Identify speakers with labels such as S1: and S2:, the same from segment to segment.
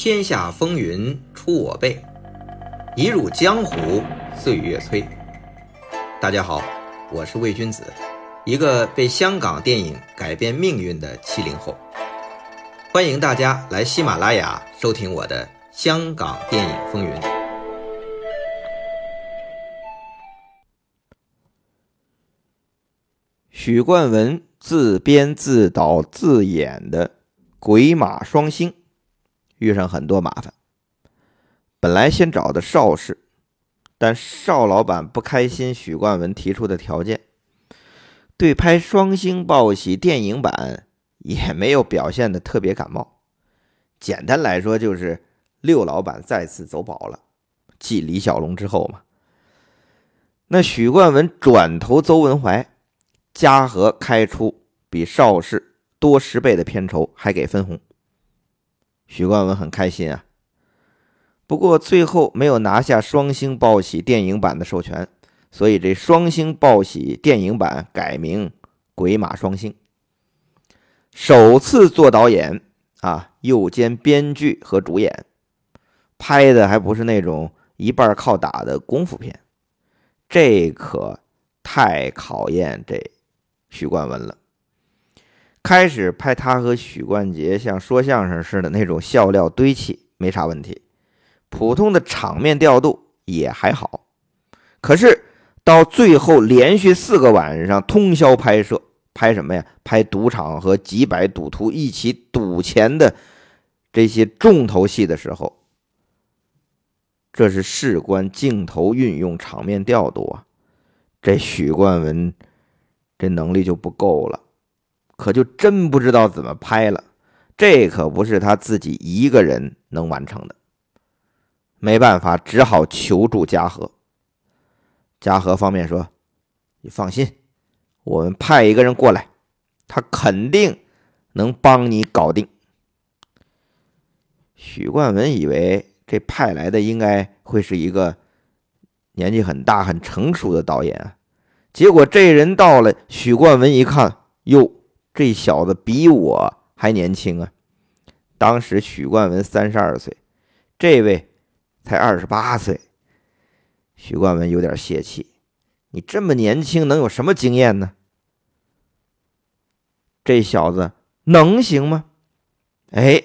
S1: 天下风云出我辈，一入江湖岁月催。大家好，我是魏君子，一个被香港电影改变命运的七零后。欢迎大家来喜马拉雅收听我的《香港电影风云》。
S2: 许冠文自编自导自演的《鬼马双星》遇上很多麻烦。本来先找的邵氏，但邵老板不开心许冠文提出的条件，对拍《双星报喜》电影版也没有表现的特别感冒。简单来说，就是六老板再次走宝了，继李小龙之后嘛。那许冠文转投邹文怀。嘉禾开出比邵氏多十倍的片酬，还给分红。许冠文很开心啊。不过最后没有拿下《双星报喜》电影版的授权，所以这《双星报喜》电影版改名《鬼马双星》。首次做导演啊，又兼编剧和主演，拍的还不是那种一半靠打的功夫片，这可太考验这。许冠文了，开始拍他和许冠杰像说相声似的那种笑料堆砌，没啥问题，普通的场面调度也还好。可是到最后连续四个晚上通宵拍摄，拍什么呀？拍赌场和几百赌徒一起赌钱的这些重头戏的时候，这是事关镜头运用、场面调度啊！这许冠文。这能力就不够了，可就真不知道怎么拍了。这可不是他自己一个人能完成的，没办法，只好求助嘉禾。嘉禾方面说：“你放心，我们派一个人过来，他肯定能帮你搞定。”许冠文以为这派来的应该会是一个年纪很大、很成熟的导演。结果这人到了，许冠文一看，哟，这小子比我还年轻啊！当时许冠文三十二岁，这位才二十八岁。许冠文有点泄气：“你这么年轻，能有什么经验呢？这小子能行吗？”哎，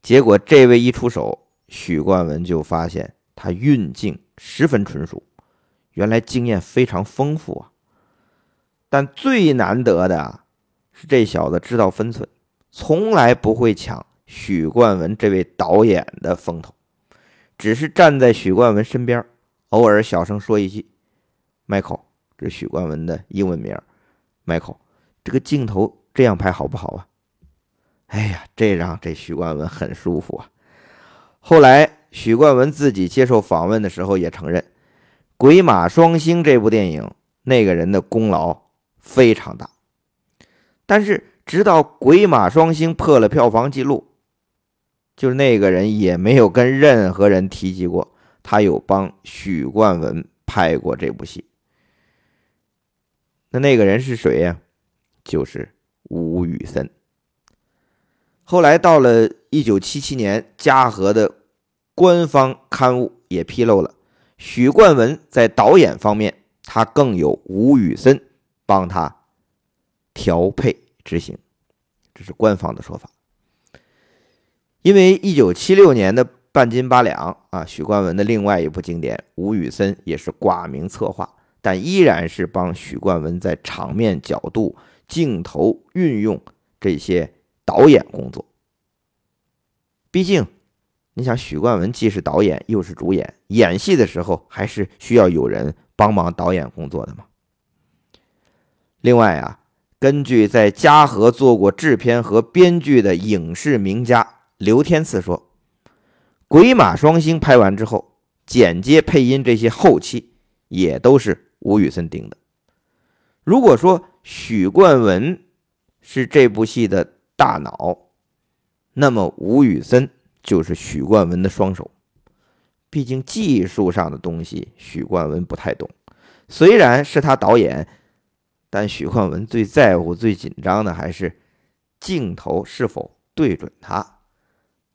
S2: 结果这位一出手，许冠文就发现他运镜十分纯熟，原来经验非常丰富啊。但最难得的是，这小子知道分寸，从来不会抢许冠文这位导演的风头，只是站在许冠文身边，偶尔小声说一句：“Michael，这许冠文的英文名，Michael，这个镜头这样拍好不好啊？”哎呀，这让这许冠文很舒服啊。后来，许冠文自己接受访问的时候也承认，《鬼马双星》这部电影，那个人的功劳。非常大，但是直到《鬼马双星》破了票房记录，就是那个人也没有跟任何人提及过他有帮许冠文拍过这部戏。那那个人是谁呀？就是吴宇森。后来到了一九七七年，嘉禾的官方刊物也披露了许冠文在导演方面，他更有吴宇森。帮他调配执行，这是官方的说法。因为一九七六年的半斤八两啊，许冠文的另外一部经典，吴宇森也是挂名策划，但依然是帮许冠文在场面角度、镜头运用这些导演工作。毕竟，你想，许冠文既是导演又是主演，演戏的时候还是需要有人帮忙导演工作的嘛。另外啊，根据在嘉禾做过制片和编剧的影视名家刘天赐说，《鬼马双星》拍完之后，剪接、配音这些后期也都是吴宇森盯的。如果说许冠文是这部戏的大脑，那么吴宇森就是许冠文的双手。毕竟技术上的东西，许冠文不太懂，虽然是他导演。但许冠文最在乎、最紧张的还是镜头是否对准他，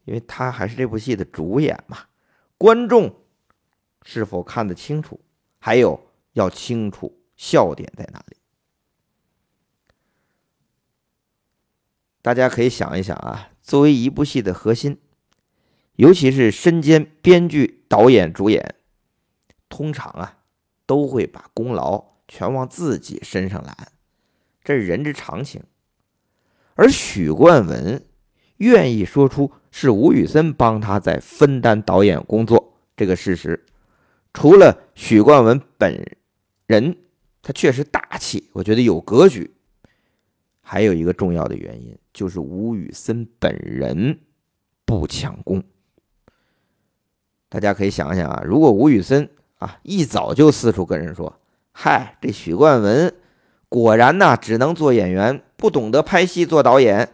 S2: 因为他还是这部戏的主演嘛。观众是否看得清楚，还有要清楚笑点在哪里。大家可以想一想啊，作为一部戏的核心，尤其是身兼编剧、导演、主演，通常啊都会把功劳全往自己身上揽，这是人之常情。而许冠文愿意说出是吴宇森帮他在分担导演工作这个事实，除了许冠文本人他确实大气，我觉得有格局。还有一个重要的原因，就是吴宇森本人不抢功。大家可以想想啊，如果吴宇森啊一早就四处跟人说：“嗨，这许冠文果然呐，只能做演员，不懂得拍戏做导演。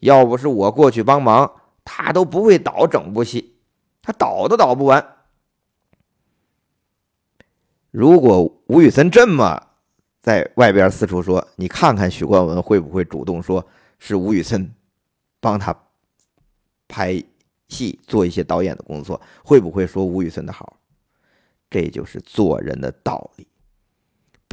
S2: 要不是我过去帮忙，他都不会导整部戏，他导都导不完。”如果吴宇森这么，在外边四处说，你看看许冠文会不会主动说是吴宇森帮他拍戏做一些导演的工作，会不会说吴宇森的好？这就是做人的道理，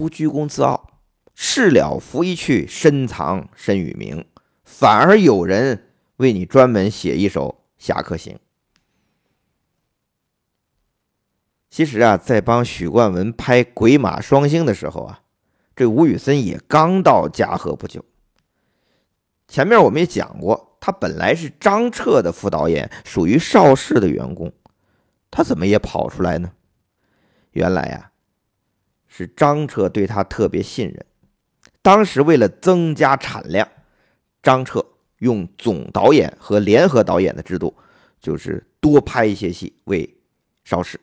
S2: 不居功自傲，事了拂衣去，深藏身与名，反而有人为你专门写一首《侠客行》。其实啊，在帮许冠文拍《鬼马双星》的时候啊。这吴宇森也刚到嘉禾不久。前面我们也讲过，他本来是张彻的副导演，属于邵氏的员工，他怎么也跑出来呢？原来呀，是张彻对他特别信任。当时为了增加产量，张彻用总导演和联合导演的制度，就是多拍一些戏为邵氏。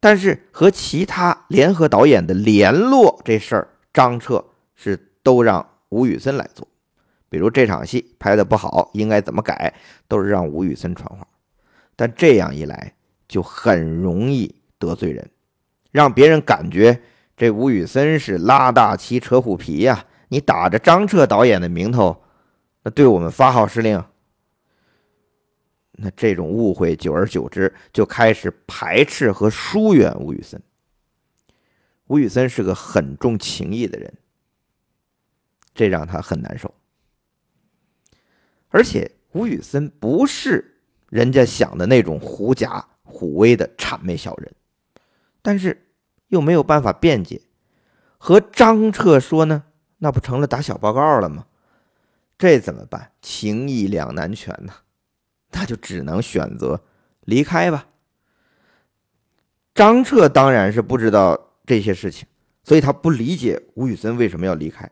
S2: 但是和其他联合导演的联络这事儿，张彻是都让吴宇森来做。比如这场戏拍的不好，应该怎么改，都是让吴宇森传话。但这样一来，就很容易得罪人，让别人感觉这吴宇森是拉大旗扯虎皮呀。你打着张彻导演的名头，那对我们发号施令。那这种误会，久而久之就开始排斥和疏远吴宇森。吴宇森是个很重情义的人，这让他很难受。而且吴宇森不是人家想的那种狐假虎威的谄媚小人，但是又没有办法辩解，和张彻说呢，那不成了打小报告了吗？这怎么办？情义两难全呐。那就只能选择离开吧。张彻当然是不知道这些事情，所以他不理解吴宇森为什么要离开，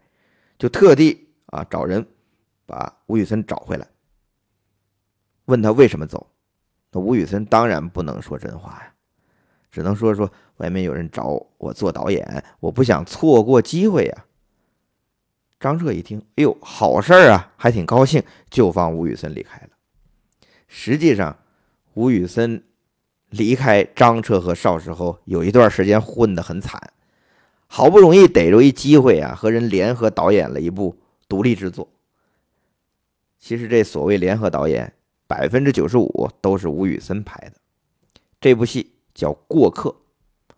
S2: 就特地啊找人把吴宇森找回来，问他为什么走。那吴宇森当然不能说真话呀，只能说说外面有人找我做导演，我不想错过机会呀。张彻一听，哎呦，好事儿啊，还挺高兴，就放吴宇森离开了。实际上，吴宇森离开张彻和邵氏后，有一段时间混得很惨，好不容易逮着一机会啊，和人联合导演了一部独立制作。其实这所谓联合导演，百分之九十五都是吴宇森拍的。这部戏叫《过客》，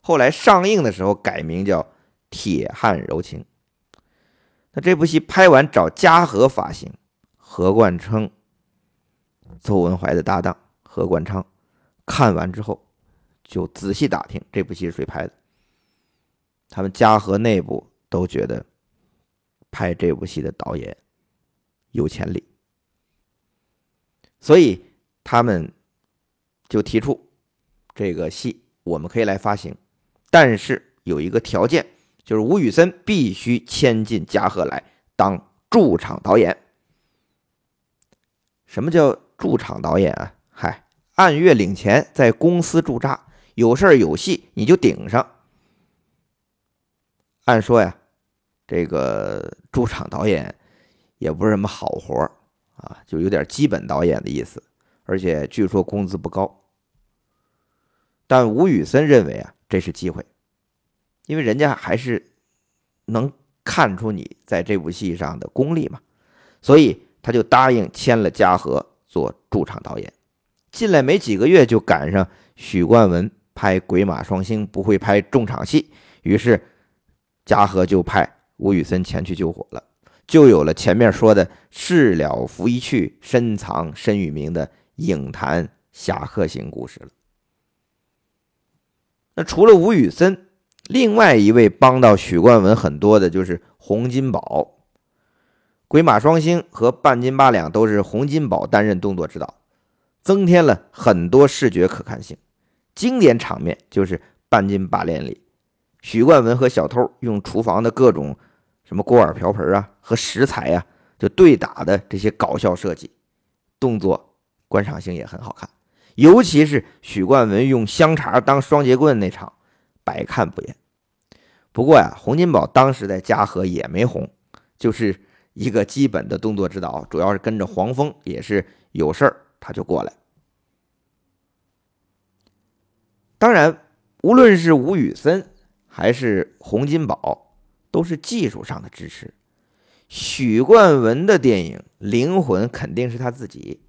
S2: 后来上映的时候改名叫《铁汉柔情》。那这部戏拍完找嘉禾发行，何冠称。邹文怀的搭档何冠昌看完之后，就仔细打听这部戏是谁拍的。他们嘉禾内部都觉得拍这部戏的导演有潜力，所以他们就提出这个戏我们可以来发行，但是有一个条件，就是吴宇森必须迁进嘉禾来当驻场导演。什么叫？驻场导演啊，嗨，按月领钱，在公司驻扎，有事儿有戏你就顶上。按说呀，这个驻场导演也不是什么好活啊，就有点基本导演的意思，而且据说工资不高。但吴宇森认为啊，这是机会，因为人家还是能看出你在这部戏上的功力嘛，所以他就答应签了嘉禾。做驻场导演，进来没几个月，就赶上许冠文拍《鬼马双星》不会拍重场戏，于是嘉禾就派吴宇森前去救火了，就有了前面说的“事了拂衣去，深藏身与名”的影坛侠客行故事了。那除了吴宇森，另外一位帮到许冠文很多的就是洪金宝。鬼马双星和半斤八两都是洪金宝担任动作指导，增添了很多视觉可看性。经典场面就是半斤八两里，许冠文和小偷用厨房的各种什么锅碗瓢盆啊和食材啊，就对打的这些搞笑设计，动作观赏性也很好看。尤其是许冠文用香肠当双节棍那场，百看不厌。不过呀，洪金宝当时在嘉禾也没红，就是。一个基本的动作指导，主要是跟着黄蜂，也是有事儿他就过来。当然，无论是吴宇森还是洪金宝，都是技术上的支持。许冠文的电影灵魂肯定是他自己。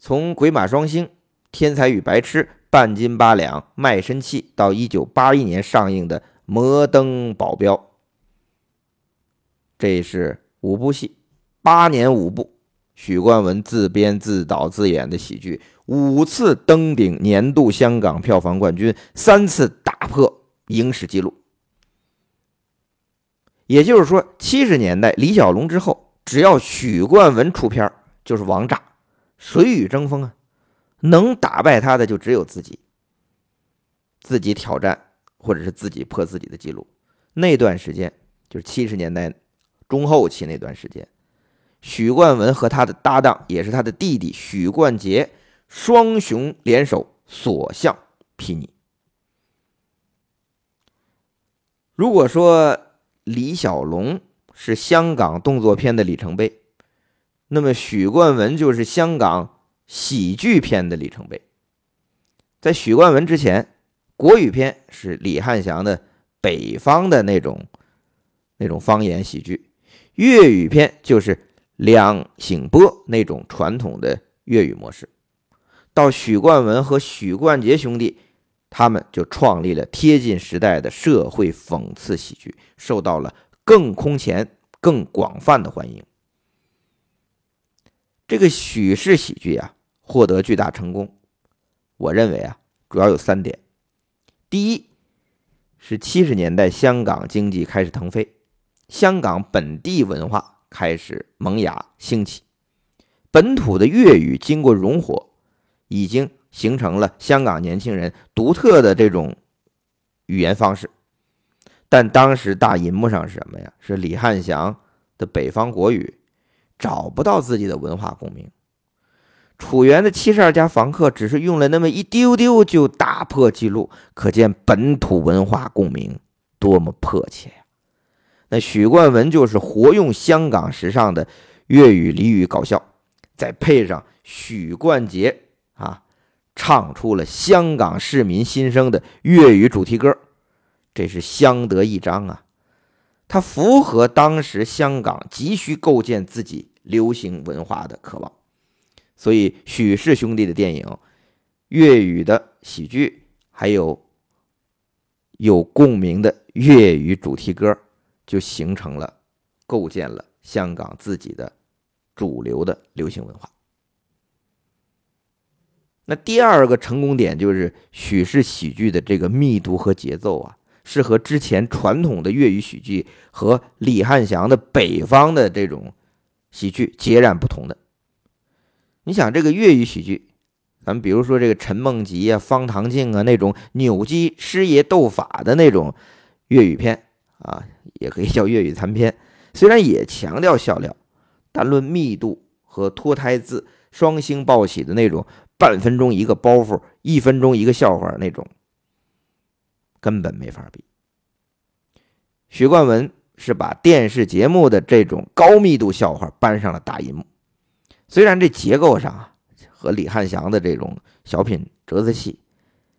S2: 从《鬼马双星》《天才与白痴》《半斤八两》《卖身契》到一九八一年上映的《摩登保镖》，这是。五部戏，八年五部，许冠文自编自导自演的喜剧，五次登顶年度香港票房冠军，三次打破影史纪录。也就是说，七十年代李小龙之后，只要许冠文出片就是王炸，谁与争锋啊？能打败他的就只有自己，自己挑战或者是自己破自己的记录。那段时间就是七十年代。中后期那段时间，许冠文和他的搭档，也是他的弟弟许冠杰，双雄联手所向披靡。如果说李小龙是香港动作片的里程碑，那么许冠文就是香港喜剧片的里程碑。在许冠文之前，国语片是李汉祥的北方的那种那种方言喜剧。粤语片就是梁醒波那种传统的粤语模式，到许冠文和许冠杰兄弟，他们就创立了贴近时代的社会讽刺喜剧，受到了更空前、更广泛的欢迎。这个许氏喜剧啊，获得巨大成功，我认为啊，主要有三点：第一，是七十年代香港经济开始腾飞。香港本地文化开始萌芽兴起，本土的粤语经过融合，已经形成了香港年轻人独特的这种语言方式。但当时大银幕上是什么呀？是李汉祥的北方国语，找不到自己的文化共鸣。楚原的七十二家房客只是用了那么一丢丢就打破记录，可见本土文化共鸣多么迫切呀。那许冠文就是活用香港时尚的粤语俚语搞笑，再配上许冠杰啊，唱出了香港市民心声的粤语主题歌，这是相得益彰啊！它符合当时香港急需构建自己流行文化的渴望，所以许氏兄弟的电影、粤语的喜剧，还有有共鸣的粤语主题歌。就形成了，构建了香港自己的主流的流行文化。那第二个成功点就是许氏喜剧的这个密度和节奏啊，是和之前传统的粤语喜剧和李汉祥的北方的这种喜剧截然不同的。你想这个粤语喜剧，咱们比如说这个陈梦吉啊、方唐镜啊那种扭机师爷斗法的那种粤语片啊。也可以叫粤语残片，虽然也强调笑料，但论密度和脱胎自双星报喜的那种半分钟一个包袱、一分钟一个笑话那种，根本没法比。许冠文是把电视节目的这种高密度笑话搬上了大银幕，虽然这结构上和李汉祥的这种小品折子戏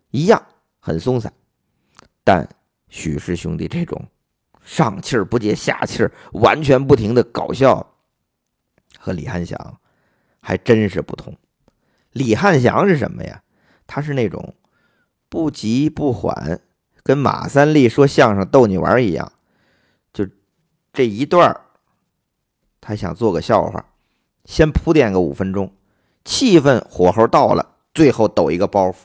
S2: 一样很松散，但许氏兄弟这种。上气儿不接下气儿，完全不停的搞笑，和李汉祥还真是不同。李汉祥是什么呀？他是那种不急不缓，跟马三立说相声逗你玩一样，这一段他想做个笑话，先铺垫个五分钟，气氛火候到了，最后抖一个包袱。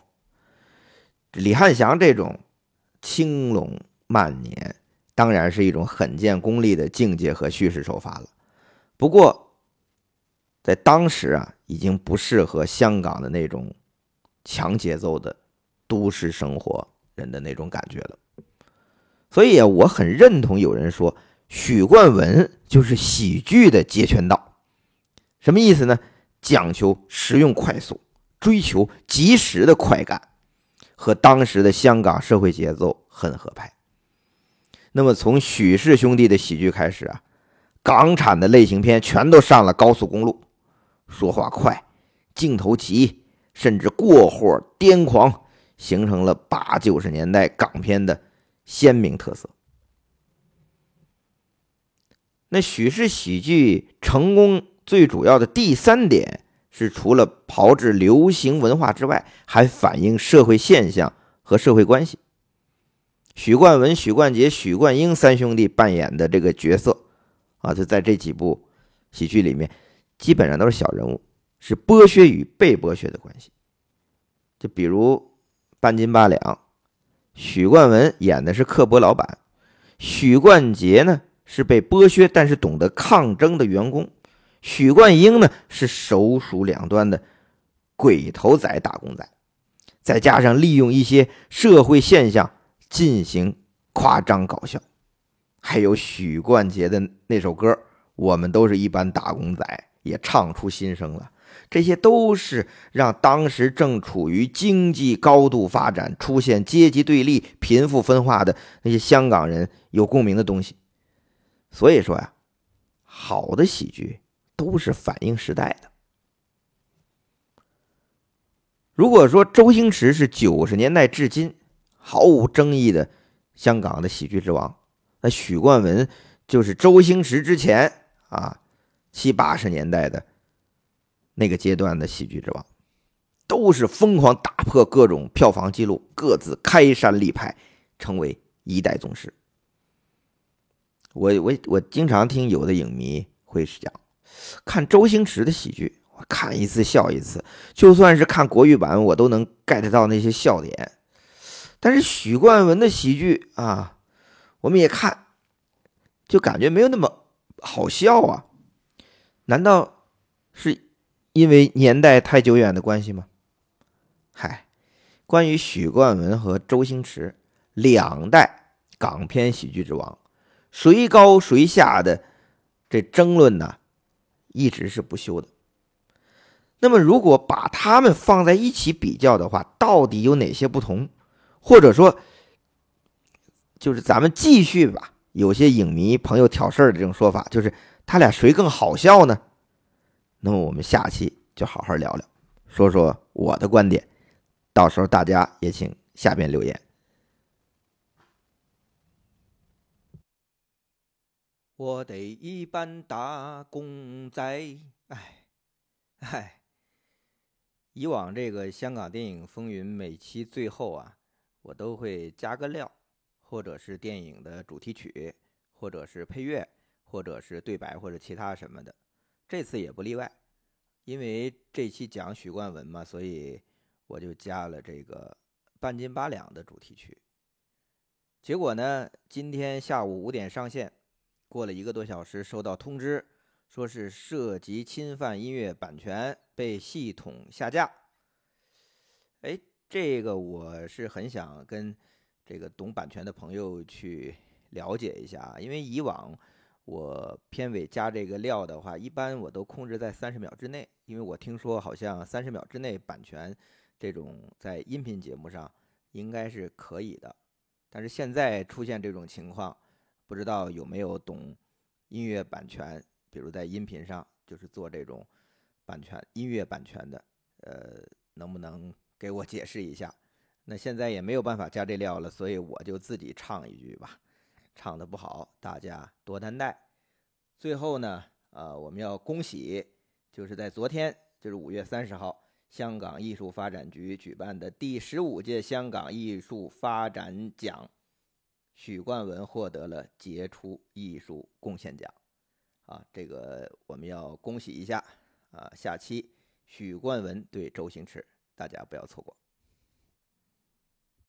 S2: 李汉祥这种轻龙慢年，当然是一种很见功力的境界和叙事手法了。不过，在当时啊，已经不适合香港的那种强节奏的都市生活人的那种感觉了。所以啊，我很认同有人说，许冠文就是喜剧的截拳道。什么意思呢？讲求实用快速，追求及时的快感。和当时的香港社会节奏很合拍。那么从许氏兄弟的喜剧开始啊，港产的类型片全都上了高速公路，说话快，镜头急，甚至过火癫狂，形成了八九十年代港片的鲜明特色。那许氏喜剧成功最主要的第三点。是除了炮制流行文化之外，还反映社会现象和社会关系。许冠文、许冠杰、许冠英三兄弟扮演的这个角色啊，就在这几部喜剧里面，基本上都是小人物，是剥削与被剥削的关系。就比如半斤八两，许冠文演的是刻薄老板，许冠杰呢是被剥削但是懂得抗争的员工。许冠英呢是手鼠两端的鬼头仔打工仔，再加上利用一些社会现象进行夸张搞笑，还有许冠杰的那首歌《我们都是一般打工仔》也唱出心声了。这些都是让当时正处于经济高度发展、出现阶级对立、贫富分化的那些香港人有共鸣的东西。所以说呀，好的喜剧。都是反映时代的。如果说周星驰是九十年代至今毫无争议的香港的喜剧之王，那许冠文就是周星驰之前啊七八十年代的那个阶段的喜剧之王，都是疯狂打破各种票房记录，各自开山立派，成为一代宗师。我我我经常听有的影迷会讲。看周星驰的喜剧，我看一次笑一次，就算是看国语版，我都能 get 到那些笑点。但是许冠文的喜剧啊，我们也看，就感觉没有那么好笑啊。难道是因为年代太久远的关系吗？嗨，关于许冠文和周星驰两代港片喜剧之王，谁高谁下的这争论呢？一直是不休的。那么，如果把他们放在一起比较的话，到底有哪些不同？或者说，就是咱们继续吧。有些影迷朋友挑事儿的这种说法，就是他俩谁更好笑呢？那么，我们下期就好好聊聊，说说我的观点。到时候大家也请下边留言。我得一般打工仔，哎，哎。以往这个香港电影风云每期最后啊，我都会加个料，或者是电影的主题曲，或者是配乐，或者是对白，或者其他什么的。这次也不例外，因为这期讲许冠文嘛，所以我就加了这个半斤八两的主题曲。结果呢，今天下午五点上线。过了一个多小时，收到通知，说是涉及侵犯音乐版权，被系统下架。哎，这个我是很想跟这个懂版权的朋友去了解一下，因为以往我片尾加这个料的话，一般我都控制在三十秒之内，因为我听说好像三十秒之内版权这种在音频节目上应该是可以的，但是现在出现这种情况。不知道有没有懂音乐版权，比如在音频上就是做这种版权音乐版权的，呃，能不能给我解释一下？那现在也没有办法加这料了，所以我就自己唱一句吧，唱的不好，大家多担待。最后呢，呃，我们要恭喜，就是在昨天，就是五月三十号，香港艺术发展局举办的第十五届香港艺术发展奖，许冠文获得了杰出艺术贡献奖。啊，这个我们要恭喜一下啊！下期许冠文对周星驰，大家不要错过。